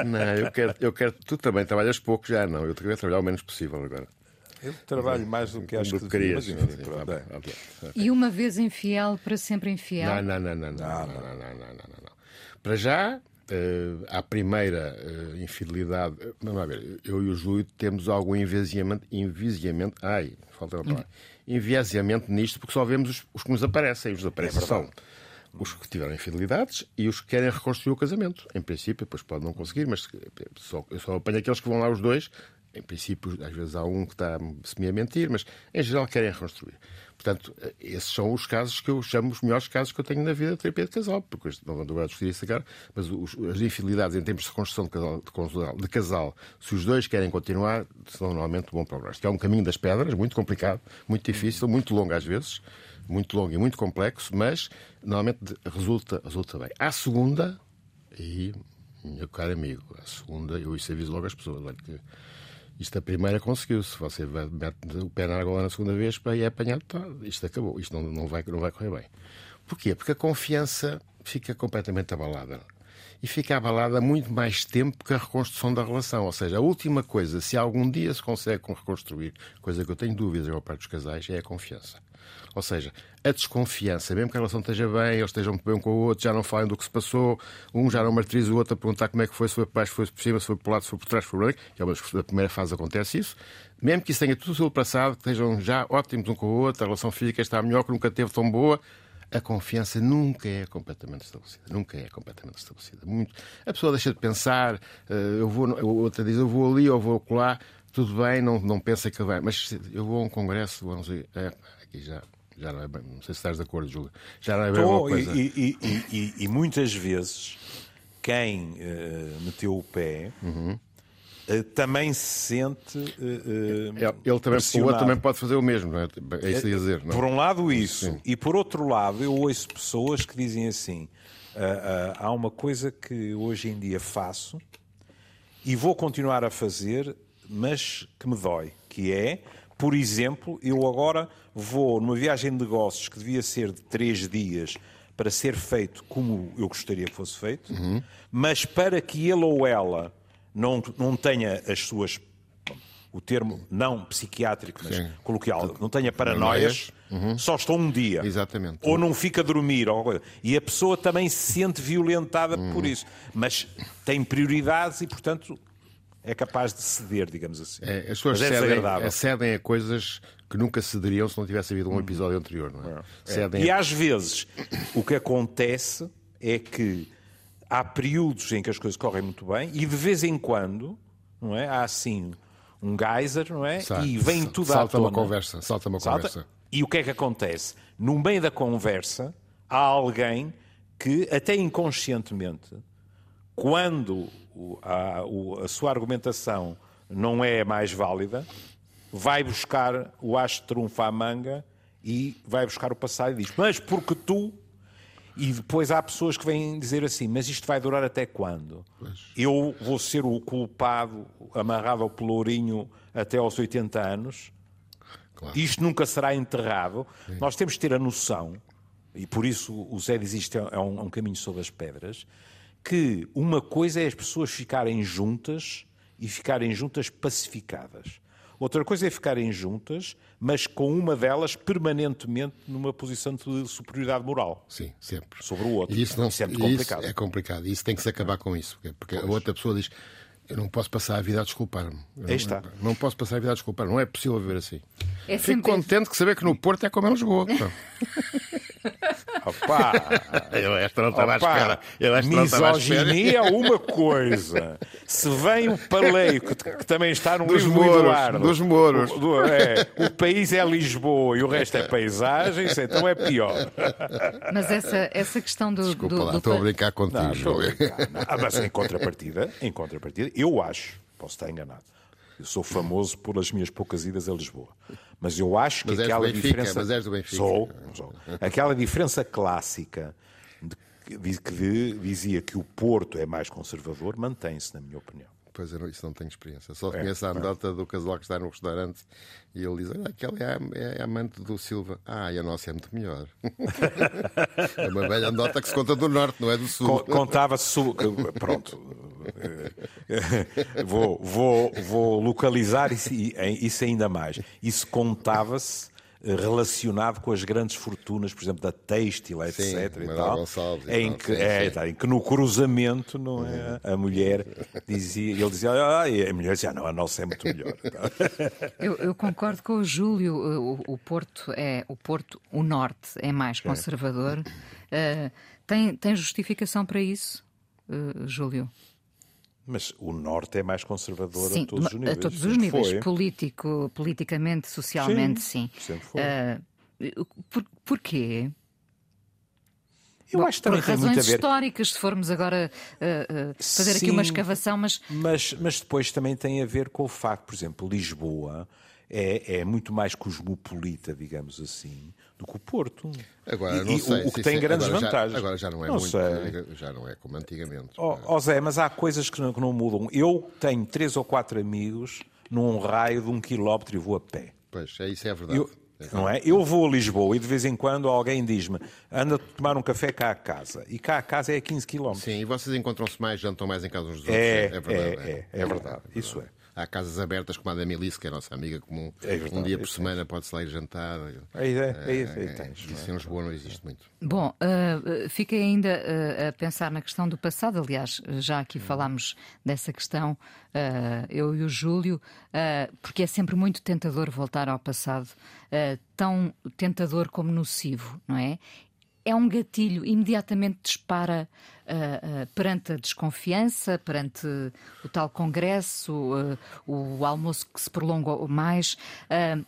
Não, eu, quero, eu quero. Tu também trabalhas pouco já, não. Eu quero trabalhar o menos possível agora. Eu trabalho mais do que acho do que, que querias. Mas, enfim, pronto. E uma vez infiel, para sempre infiel? Não, não, não, não, não, não, não, não, não, não, não. Para já, Uh, à primeira uh, infidelidade, vamos ver, eu e o Júlio temos algum envisiamento, envisiamento, ai, falta uma palavra, enviesiamento nisto, porque só vemos os, os que nos aparecem. Os que aparecem é são os que tiveram infidelidades e os que querem reconstruir o casamento. Em princípio, depois pode não conseguir, mas só, eu só apanho aqueles que vão lá os dois. Em princípio, às vezes há um que está semi a mentir, mas em geral querem reconstruir. Portanto, esses são os casos que eu chamo os melhores casos que eu tenho na vida de terapia de casal, porque não vou agora discutir isso agora, mas os, as infidelidades em termos de reconstrução de casal, de, de casal, se os dois querem continuar, são normalmente um bom progresso. Que é um caminho das pedras, muito complicado, muito difícil, muito longo às vezes, muito longo e muito complexo, mas normalmente resulta, resulta bem. À segunda, e meu caro amigo, à segunda, eu isso aviso logo às pessoas, olha que isto a primeira conseguiu. Se você mete o pé na água na segunda vez para ir apanhado, tá, isto acabou. Isto não, não, vai, não vai correr bem. Porquê? Porque a confiança fica completamente abalada. E fica abalada muito mais tempo que a reconstrução da relação. Ou seja, a última coisa, se algum dia se consegue reconstruir, coisa que eu tenho dúvidas ao parte dos casais, é a confiança. Ou seja, a desconfiança, mesmo que a relação esteja bem, eles estejam bem um com o outro, já não falem do que se passou, um já não martiriza o outro a perguntar como é que foi, se foi por baixo, se foi por cima, se foi por lado, se foi por trás, se foi por branco, que é uma das primeira fase acontece isso. Mesmo que isso tenha tudo passado, que estejam já ótimos um com o outro, a relação física está melhor, que nunca teve tão boa, a confiança nunca é completamente estabelecida. Nunca é completamente estabelecida. Muito... A pessoa deixa de pensar, eh, eu vou, outra diz eu vou ali ou vou lá, tudo bem, não, não pensa que vai. Mas eu vou a um congresso, vamos ver, é, aqui já, já não é bem, não sei se estás de acordo, Júlio. Já não é bem Tô, uma coisa. E, e, e, e, muitas vezes quem uh, meteu o pé uhum. Uh, também se sente. Uh, ele também, o outro também pode fazer o mesmo, não é? É isso a dizer. Não? Por um lado, isso. Sim. E por outro lado, eu ouço pessoas que dizem assim: há uma coisa que hoje em dia faço e vou continuar a fazer, mas que me dói, que é por exemplo, eu agora vou numa viagem de negócios que devia ser de três dias para ser feito como eu gostaria que fosse feito, uhum. mas para que ele ou ela não, não tenha as suas. O termo não psiquiátrico, mas Sim. coloquial, não tenha paranoias, uhum. só estou um dia. Exatamente. Ou não fica a dormir. Ou. E a pessoa também se sente violentada uhum. por isso. Mas tem prioridades e, portanto, é capaz de ceder, digamos assim. É, as pessoas é cedem, cedem a coisas que nunca cederiam se não tivesse havido um episódio anterior, não é? é. E às vezes o que acontece é que há períodos em que as coisas correm muito bem e de vez em quando, não é? Há assim um geyser, não é? E vem tudo salta à tona. uma conversa, salta uma salta, conversa. E o que é que acontece? No meio da conversa há alguém que até inconscientemente quando a, a sua argumentação não é mais válida, vai buscar o de trunfo à manga e vai buscar o passado e diz: Mas porque tu. E depois há pessoas que vêm dizer assim: Mas isto vai durar até quando? Pois. Eu vou ser o culpado amarrado ao pelourinho até aos 80 anos? Claro. Isto nunca será enterrado. Sim. Nós temos de ter a noção, e por isso o Zé diz isto é um, é um caminho sobre as pedras, que uma coisa é as pessoas ficarem juntas e ficarem juntas pacificadas. Outra coisa é ficarem juntas, mas com uma delas permanentemente numa posição de superioridade moral. Sim, sempre. Sobre o outro. E isso, não, é muito complicado. Isso é complicado. E isso tem que se acabar com isso. Porque pois. a outra pessoa diz: Eu não posso passar a vida a desculpar-me. Aí está. Não, não, posso passar a vida a desculpar-me. Não é possível viver assim. É Fico contente de saber que no Porto é como em Lisboa. Opa! Eu esta não estava à espera. Misoginia é uma coisa. Se vem o paleio, que, que também está no dos livro do Eduardo. Dos Mouros. O, do, é, o país é Lisboa e o resto é paisagens, então é pior. Mas essa, essa questão do... Desculpa do, lá, do... estou a brincar contigo. Não, brincar. Ah, mas em contrapartida, em contrapartida, eu acho, posso estar enganado, eu sou famoso pelas minhas poucas idas a Lisboa. Mas eu acho que mas aquela Benfica, diferença. Mas és do Benfica. Sou, sou. Aquela diferença clássica de, que dizia que o Porto é mais conservador mantém-se, na minha opinião. Pois eu isso não tenho experiência. Só é, conheço a anedota do casal que está no restaurante e ele diz: Olha, aquela é, é, é amante do Silva. Ah, e a nossa é muito melhor. é uma velha anedota que se conta do norte, não é do sul. Contava-se. Pronto. vou, vou, vou localizar isso, isso ainda mais. Isso contava-se relacionado com as grandes fortunas, por exemplo, da têxtil, etc. Sim, e tal, em, que, sim, é, sim. em que no cruzamento não é, a mulher dizia, ele dizia, ah, e a mulher dizia, ah, não, a nossa é muito melhor. eu, eu, concordo com o Júlio, o, o, Porto é o Porto, o Norte é mais conservador. Uh, tem, tem justificação para isso, uh, Júlio? Mas o Norte é mais conservador sim, a todos os níveis. A todos os níveis. Foi. Político, politicamente, socialmente, sim. sim. Sempre foi. Uh, por, porquê? Eu Bom, acho que também por tem razões históricas, se formos agora uh, uh, fazer sim, aqui uma escavação, mas... mas... Mas depois também tem a ver com o facto, por exemplo, Lisboa é, é muito mais cosmopolita, digamos assim, do que o Porto. Agora, não e, sei, o, o que tem grandes agora vantagens. Já, agora já não é não muito, sei. já não é como antigamente. Oh, oh Zé, mas há coisas que não, que não, mudam. Eu tenho três ou quatro amigos num raio de um quilómetro e vou a pé. Pois, é, isso é verdade. Eu, Não é? Eu vou a Lisboa e de vez em quando alguém diz-me anda a tomar um café cá a casa. E cá a casa é a 15 km. Sim, e vocês encontram-se mais, jantam mais em casa uns dos outros. É, é verdade. É, é, é verdade. Isso é. Há casas abertas como a da Melissa, que é a nossa amiga comum. É verdade, um dia por isso semana pode-se lá ir jantar. É, é, é, isso aí tens. Isso em Lisboa não existe muito. Bom, uh, fiquei ainda uh, a pensar na questão do passado. Aliás, já aqui falámos dessa questão, uh, eu e o Júlio, porque é sempre muito tentador voltar ao passado, tão tentador como nocivo, não é? É um gatilho, imediatamente dispara uh, uh, perante a desconfiança, perante o tal congresso, uh, o almoço que se prolonga mais.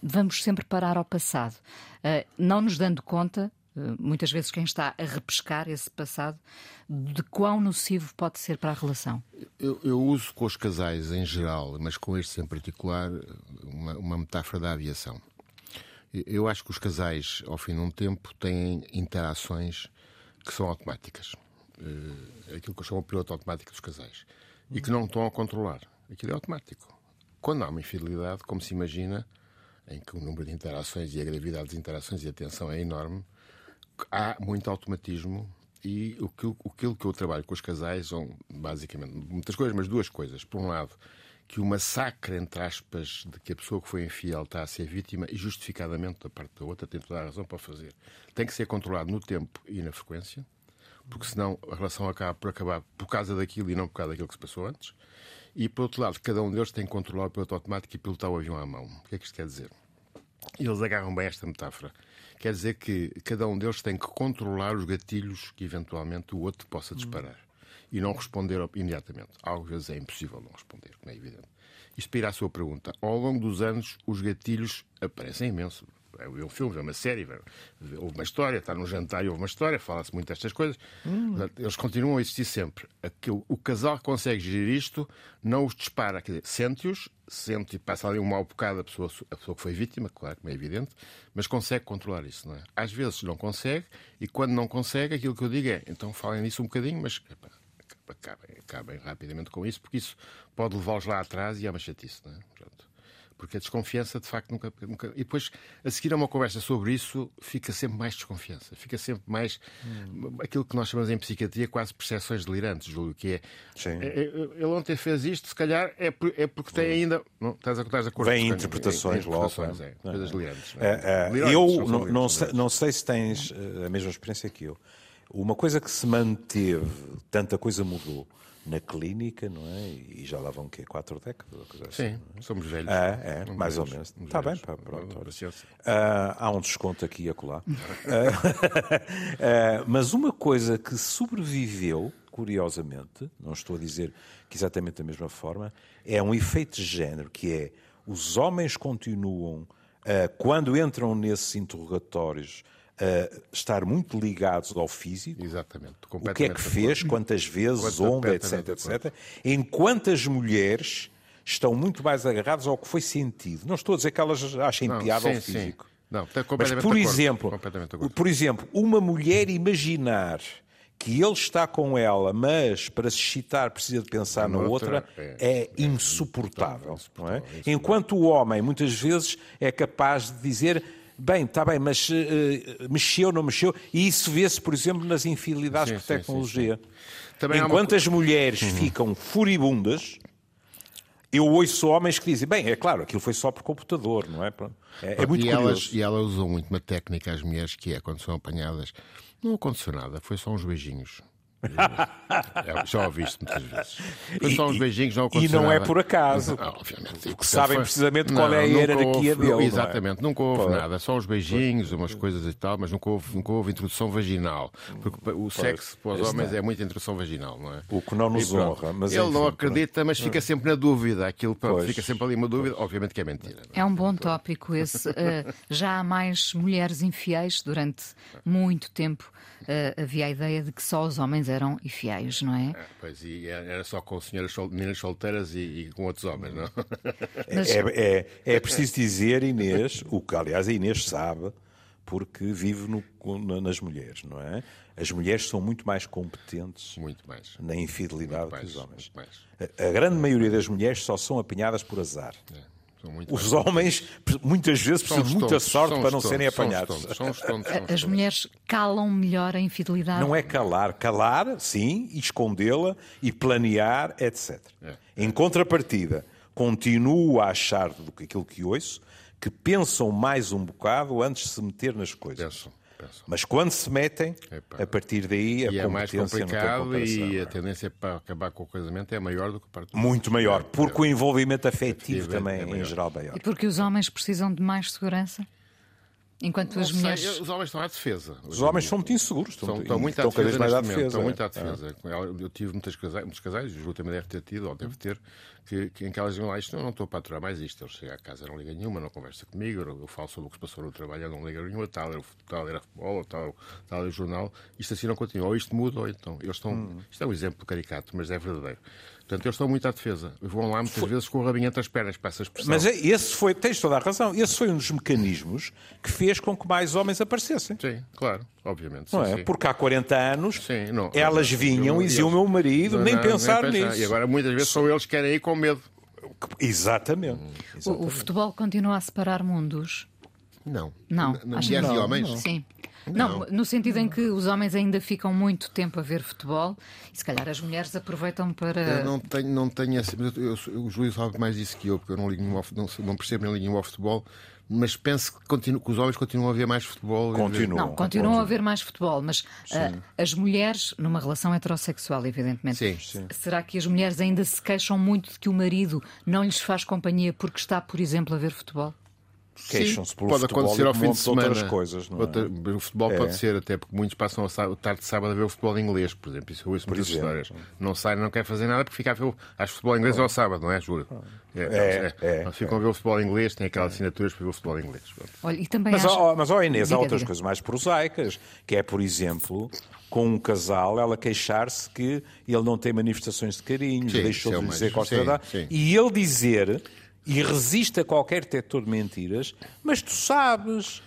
vamos sempre parar ao passado, não nos dando conta. Muitas vezes quem está a repescar esse passado, de quão nocivo pode ser para a relação? Eu, eu uso com os casais em geral, mas com estes em particular, uma, uma metáfora da aviação. Eu acho que os casais, ao fim de um tempo, têm interações que são automáticas. Uh, aquilo que eu chamo de piloto automático dos casais. E que não estão a controlar. Aquilo é automático. Quando há uma infidelidade, como se imagina, em que o número de interações e a gravidade das interações e a tensão é enorme, há muito automatismo e aquilo, aquilo que eu trabalho com os casais são basicamente muitas coisas, mas duas coisas. Por um lado, que o massacre, entre aspas, de que a pessoa que foi infiel está a ser vítima e justificadamente da parte da outra tem toda a razão para fazer. Tem que ser controlado no tempo e na frequência, porque senão a relação acaba por acabar por causa daquilo e não por causa daquilo que se passou antes. E, por outro lado, cada um deles tem que controlar o piloto automático e pilotar o avião à mão. O que é que isto quer dizer? Eles agarram bem esta metáfora. Quer dizer que cada um deles tem que controlar os gatilhos que eventualmente o outro possa disparar e não responder imediatamente. Às vezes é impossível não responder, como é evidente. Isto para ir à sua pergunta. Ao longo dos anos, os gatilhos aparecem imenso. É um filme, é uma série, houve uma história, está num jantar e houve uma história, fala-se muito destas coisas. Hum. Eles continuam a existir sempre. O casal que consegue gerir isto não os dispara, quer dizer, sente-os, sente e passa ali um mau bocado a pessoa, a pessoa que foi vítima, claro, como é evidente, mas consegue controlar isso, não é? Às vezes não consegue, e quando não consegue, aquilo que eu digo é, então falem nisso um bocadinho, mas acabem, acabem rapidamente com isso, porque isso pode levá-los lá atrás e é uma chatice, não é? Pronto. Porque a desconfiança, de facto, nunca, nunca. E depois, a seguir a uma conversa sobre isso, fica sempre mais desconfiança. Fica sempre mais. Hum. aquilo que nós chamamos em psiquiatria quase percepções delirantes, Júlio, que é. Sim. É, é, ele ontem fez isto, se calhar é, é porque tem ainda. Não, estás, a, estás a acordo? Vem interpretações, é, logo. É, coisas delirantes. É, é, eu não, não, sei, não sei se tens eh, a mesma experiência que eu. Uma coisa que se manteve, tanta coisa mudou na clínica, não é? E já lá vão quê? Quatro décadas? Coisa assim, Sim, é? somos velhos. Ah, é, mais velhos, ou menos. Está bem, pá, pronto. Uh, há um desconto aqui e acolá. uh, uh, mas uma coisa que sobreviveu, curiosamente, não estou a dizer que exatamente da mesma forma, é um efeito de género, que é os homens continuam, quando entram nesses interrogatórios, uh, estar muito ligados ao físico. Exatamente. O que é que fez, quantas vezes, onde, etc, etc. Enquanto as mulheres estão muito mais agarradas ao que foi sentido. Não estou a dizer que elas achem não, piada sim, ao físico. Sim. Não, Mas, por exemplo, por exemplo, uma mulher imaginar que ele está com ela, mas para se excitar precisa de pensar na outra, outra é, é, é insuportável. insuportável, é? insuportável. Enquanto o homem, muitas vezes, é capaz de dizer Bem, está bem, mas uh, mexeu, não mexeu? E isso vê-se, por exemplo, nas infidelidades sim, por tecnologia. Sim, sim, Enquanto uma... as mulheres uhum. ficam furibundas, eu ouço homens que dizem, bem, é claro, aquilo foi só por computador, não é? É, é muito e curioso. Elas, e elas usam muito uma técnica, as mulheres, que é, quando são apanhadas, não aconteceu nada, foi só uns beijinhos. É, já ouviste muitas vezes. E, só uns beijinhos não E não é por acaso. Não, obviamente. Porque sabem foi... precisamente qual é a hierarquia houve, dele. Exatamente, é? nunca houve Pô. nada. Só uns beijinhos, umas coisas e tal, mas nunca houve, nunca houve introdução vaginal. Porque o sexo para os homens é muita introdução vaginal, não é? O que não nos honra. Mas Ele enfim, não acredita, mas fica sempre na dúvida. Aquilo pronto, fica sempre ali uma dúvida. Obviamente que é mentira. É? é um bom tópico esse. Uh, já há mais mulheres infiéis durante muito tempo uh, havia a ideia de que só os homens eram infiéis, não é? é pois, e era só com senhoras sol, meninas solteiras e, e, com outros homens, não? Mas... É, é, é, preciso dizer, Inês, o que aliás a Inês sabe, porque vive no, nas mulheres, não é? As mulheres são muito mais competentes muito mais. na infidelidade mais, que os homens. A, a, grande maioria das mulheres só são apanhadas por azar. É. São muito Os homens, muitas vezes, São precisam de muita sorte para não serem apanhados. As mulheres calam melhor a infidelidade. Não é calar. Calar, sim, e escondê-la e planear, etc. É. Em contrapartida, continuo a achar do que aquilo que ouço, que pensam mais um bocado antes de se meter nas coisas. Pensam, pensam. Mas quando se metem, Epá. a partir daí a E é mais competência não tem complicado e a tendência para acabar com o casamento é maior do que para. Muito maior, porque o envolvimento afetivo Afetivo é- também, é em geral, maior. E porque os homens precisam de mais segurança? Enquanto Não as sei, mulheres. Os homens estão à defesa. Os homens são muito inseguros, estão, Estão, estão muito à cada defesa vez mais à neste momento, defesa. Estão muito à é. defesa. Eu tive muitas casais, muitos casais, o Ju também deve ter tido, ou deve ter, que, que em que elas diziam lá, isto eu não estou para aturar mais isto. Ele chega à casa, não liga nenhuma, não conversa comigo, eu, eu falo sobre o que se passou no trabalho, não liga nenhuma, tal era, tal era futebol, tal, tal era jornal. Isto assim não continua. Ou isto muda, ou então. Eles estão, Hum. Isto é um exemplo caricato, mas é verdadeiro. Portanto, eles estão muito à defesa. Vão lá muitas vezes com o rabinho entre as pernas, para essa expressão. Mas é- esse foi, tens toda a razão, esse foi um dos mecanismos que fez com que mais homens aparecessem. Sim, claro, obviamente. Não sim, é? sim. Porque há 40 anos Sim, não, elas vinham e diziam o meu marido, Não, nem não, pensar nem nisso. E agora muitas vezes são eles que querem ir com medo. Exatamente. Hum. O, o futebol continua a separar mundos? Não. Não. Mulheres e não. homens? Sim. Não. no sentido em que os homens ainda ficam muito tempo a ver futebol e se calhar as mulheres aproveitam para. Eu não tenho, não tenho esse, mas eu, eu, o Júlio sabe mais disso que eu, porque eu não, ligo nenhum não, não percebo nem ligo nenhum ao futebol, mas penso que, continu, que os homens continuam a ver mais futebol. Continuam. Não, continuam a ver mais futebol, mas ah, as mulheres, numa relação heterossexual, evidentemente, Sim, sim. será que as mulheres ainda se queixam muito de que o marido não lhes faz companhia porque está, por exemplo, a ver futebol? Queixam-se pelo pode futebol acontecer ao fim de outras semana. coisas, não é? Outra- o futebol É. pode ser, até porque muitos passam a tarde de sábado a ver o futebol inglês, por exemplo. Isso eu ouço muitas histórias. Não sai, não quer fazer nada porque fica a ver o acho futebol inglês ao sábado, não é, Júlio? É, é, Eles ficam a ver o futebol inglês, têm aquelas assinaturas para ver o futebol inglês. Olha, e também Mas, acho... ó, mas ó, Inês, há Diga, outras diga. coisas mais prosaicas, que é, por exemplo, com um casal, ela queixar-se que ele não tem manifestações de carinho, Sim, deixou é de dizer mais- gosta sim, de dar, sim. e ele dizer, e resiste a qualquer detector de mentiras, mas tu sabes,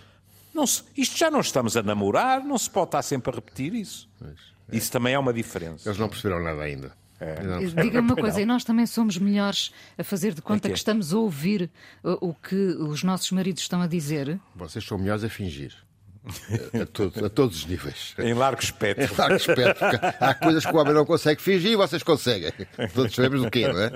não se- isto já não estamos a namorar, não se pode estar sempre a repetir isso. Isso também é uma diferença. Eles não perceberam nada ainda. É. Diga-me uma coisa, e nós também somos melhores a fazer de conta É que é. que estamos a ouvir uh, o que os nossos maridos estão a dizer? Vocês são melhores a fingir. A, a todos, a todos os níveis. Em largo espectro. Claro, respeito, porque há coisas que o homem não consegue fingir e vocês conseguem. Todos sabemos do quê, não é?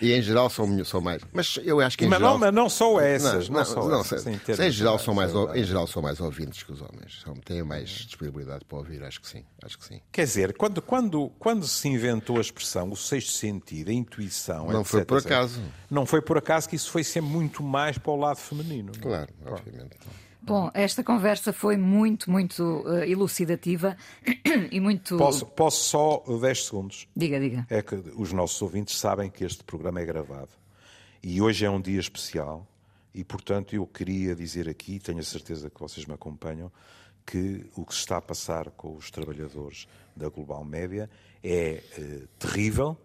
E em geral são, são mais. Mas eu acho que em Mas geral. não, mas não só essas. Não, Não, só não, essas, sei. em em, geral são mais, em geral são mais ouvintes que os homens. São, têm mais disponibilidade para ouvir, acho que sim. Acho que sim. Quer dizer, quando, quando, quando se inventou a expressão o sexto sentido, a intuição. Não etc, foi por etc, acaso. Não foi por acaso que isso foi sempre muito mais para o lado feminino. não é? Claro, obviamente. Bom, esta conversa foi muito, muito uh, elucidativa e muito. Posso, posso só 10 segundos? Diga, diga. É que os nossos ouvintes sabem que este programa é gravado. E hoje é um dia especial. E, portanto, eu queria dizer aqui, tenho a certeza que vocês me acompanham, que o que se está a passar com os trabalhadores da Global Média é eh, terrível,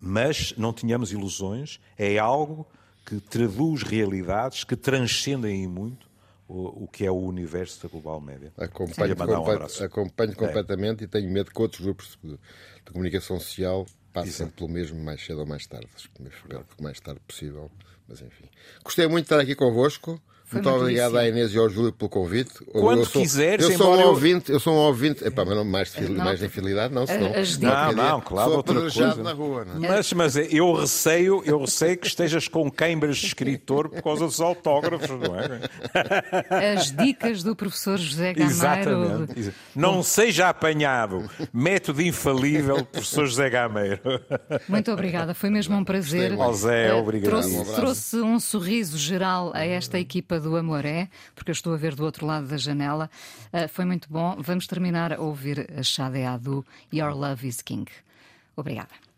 mas não tenhamos ilusões, é algo que traduz realidades que transcendem em muito o, o que é o universo da Global Média. Acompanho, um acompanho completamente e tenho medo que outros grupos de, de comunicação social passem Exato. pelo mesmo mais cedo ou mais tarde. Espero que o mais tarde possível. Mas enfim. Gostei muito de estar aqui convosco. Foi muito obrigado à Inês e ao Júlio pelo convite. Quando eu sou, quiseres, eu sou um ouvinte, eu sou um ouvinte. Epá, mas não mais de, Não. mais de infidelidade, não, senão. As- não, Não, não, claro, sou outra coisa. na rua. Não? é? Mas, mas eu receio, eu receio que estejas com Cambridge de escritor por causa dos autógrafos, não é? As dicas do professor José Gameiro. Exatamente. Exa- Não seja apanhado. Método infalível, professor José Gameiro. Muito obrigada, foi mesmo um prazer. Zé, Eh, obrigado. Trouxe, Um trouxe um sorriso geral a esta equipa do Amoré, porque eu estou a ver do outro lado da janela. Eh, foi muito bom. Vamos terminar a ouvir a Xadeá do Your Love is King. Obrigada.